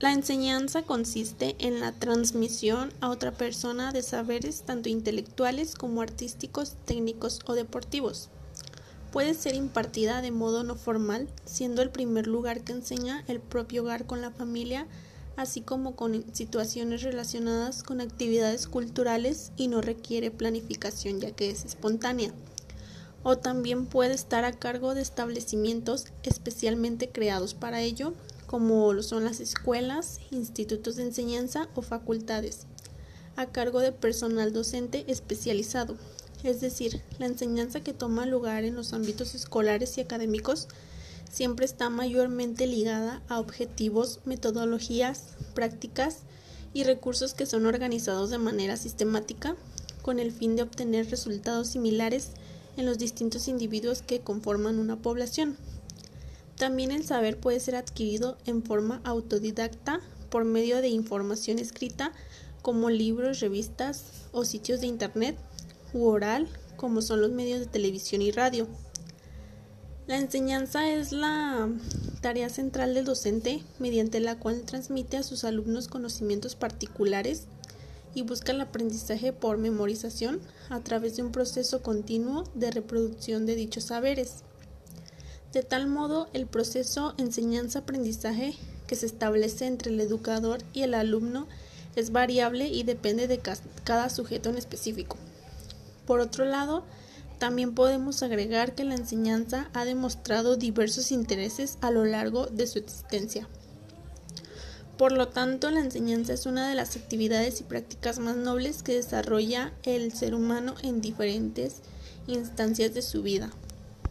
La enseñanza consiste en la transmisión a otra persona de saberes tanto intelectuales como artísticos, técnicos o deportivos. Puede ser impartida de modo no formal, siendo el primer lugar que enseña el propio hogar con la familia, así como con situaciones relacionadas con actividades culturales y no requiere planificación ya que es espontánea. O también puede estar a cargo de establecimientos especialmente creados para ello, como lo son las escuelas, institutos de enseñanza o facultades, a cargo de personal docente especializado, es decir, la enseñanza que toma lugar en los ámbitos escolares y académicos siempre está mayormente ligada a objetivos, metodologías, prácticas y recursos que son organizados de manera sistemática con el fin de obtener resultados similares en los distintos individuos que conforman una población. También el saber puede ser adquirido en forma autodidacta por medio de información escrita como libros, revistas o sitios de Internet u oral como son los medios de televisión y radio. La enseñanza es la tarea central del docente mediante la cual transmite a sus alumnos conocimientos particulares y busca el aprendizaje por memorización a través de un proceso continuo de reproducción de dichos saberes. De tal modo, el proceso enseñanza-aprendizaje que se establece entre el educador y el alumno es variable y depende de cada sujeto en específico. Por otro lado, también podemos agregar que la enseñanza ha demostrado diversos intereses a lo largo de su existencia. Por lo tanto, la enseñanza es una de las actividades y prácticas más nobles que desarrolla el ser humano en diferentes instancias de su vida.